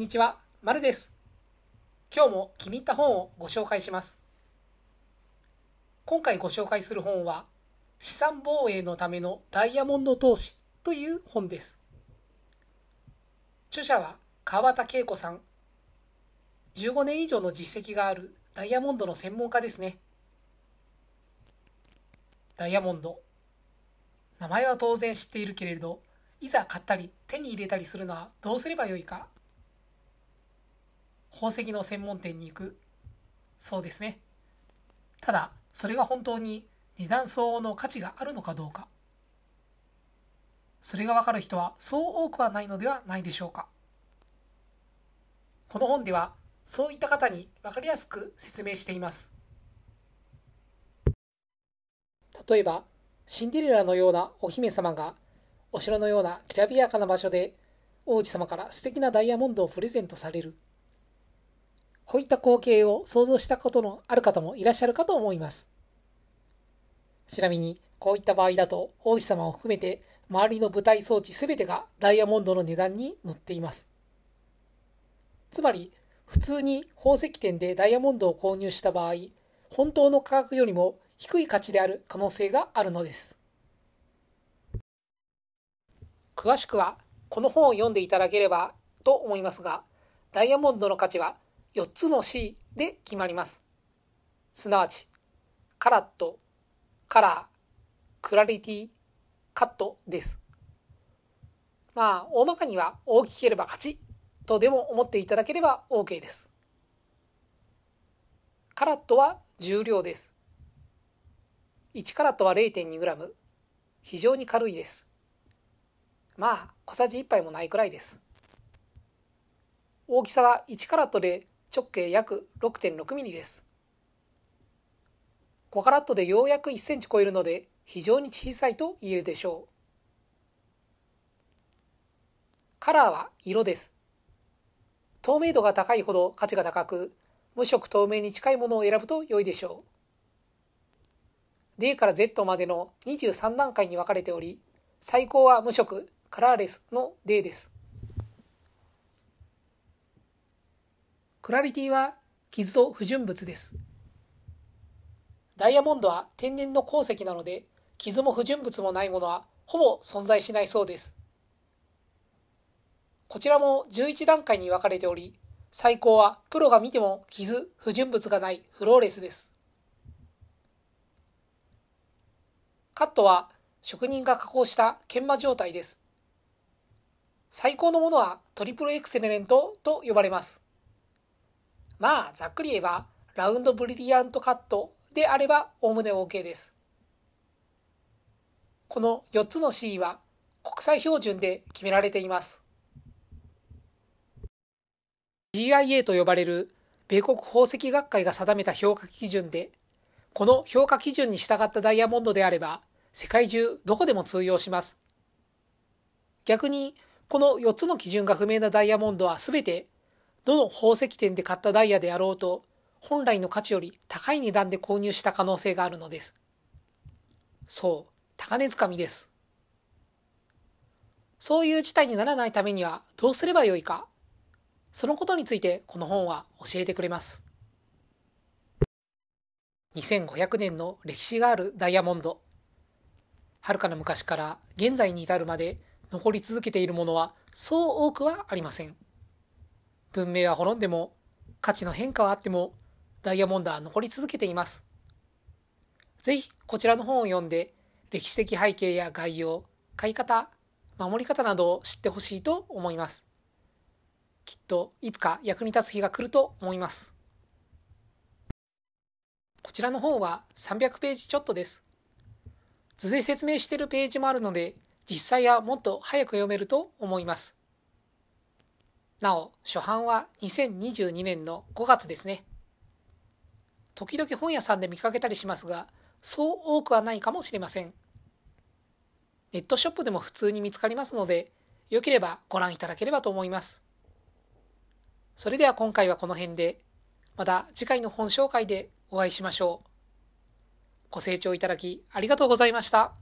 こんにちは、まるです。今日も気に入った本をご紹介します。今回ご紹介する本は、資産防衛のためのダイヤモンド投資という本です。著者は川端恵子さん。15年以上の実績があるダイヤモンドの専門家ですね。ダイヤモンド。名前は当然知っているけれど、いざ買ったり手に入れたりするのはどうすればよいか宝石の専門店に行く。そうですね。ただ、それが本当に値段相応の価値があるのかどうか。それがわかる人はそう多くはないのではないでしょうか。この本では、そういった方に分かりやすく説明しています。例えば、シンデレラのようなお姫様が、お城のようなきらびやかな場所で、王子様から素敵なダイヤモンドをプレゼントされる。こういった光景を想像したことのある方もいらっしゃるかと思います。ちなみに、こういった場合だと、王子様を含めて、周りの舞台装置すべてがダイヤモンドの値段に載っています。つまり、普通に宝石店でダイヤモンドを購入した場合、本当の価格よりも低い価値である可能性があるのです。詳しくは、この本を読んでいただければと思いますが、ダイヤモンドの価値は4つの C で決まります。すなわち、カラット、カラー、クラリティ、カットです。まあ、大まかには大きければ勝ちとでも思っていただければ OK です。カラットは重量です。1カラットは 0.2g。非常に軽いです。まあ、小さじ1杯もないくらいです。大きさは1カラットで直径約6.6ミリです。5カラットでようやく1センチ超えるので非常に小さいと言えるでしょう。カラーは色です。透明度が高いほど価値が高く、無色透明に近いものを選ぶと良いでしょう。D から Z までの23段階に分かれており、最高は無色、カラーレスの D です。クラリティは傷と不純物です。ダイヤモンドは天然の鉱石なので、傷も不純物もないものはほぼ存在しないそうです。こちらも11段階に分かれており、最高はプロが見ても傷、不純物がないフローレスです。カットは職人が加工した研磨状態です。最高のものはトリプルエクセレントと呼ばれます。まあ、ざっくり言えば、ラウンドブリリアントカットであれば、おおむね OK です。この4つの C は国際標準で決められています。GIA と呼ばれる米国宝石学会が定めた評価基準で、この評価基準に従ったダイヤモンドであれば、世界中どこでも通用します。逆に、この4つの基準が不明なダイヤモンドはすべてどの宝石店で買ったダイヤであろうと、本来の価値より高い値段で購入した可能性があるのです。そう、高値掴みです。そういう事態にならないためにはどうすればよいか。そのことについてこの本は教えてくれます。2500年の歴史があるダイヤモンド。はるかな昔から現在に至るまで残り続けているものはそう多くはありません。文明は滅んでも、価値の変化はあっても、ダイヤモンドは残り続けています。ぜひ、こちらの本を読んで、歴史的背景や概要、買い方、守り方などを知ってほしいと思います。きっと、いつか役に立つ日が来ると思います。こちらの本は300ページちょっとです。図で説明しているページもあるので、実際はもっと早く読めると思います。なお、初版は2022年の5月ですね。時々本屋さんで見かけたりしますが、そう多くはないかもしれません。ネットショップでも普通に見つかりますので、よければご覧いただければと思います。それでは今回はこの辺で、また次回の本紹介でお会いしましょう。ご清聴いただきありがとうございました。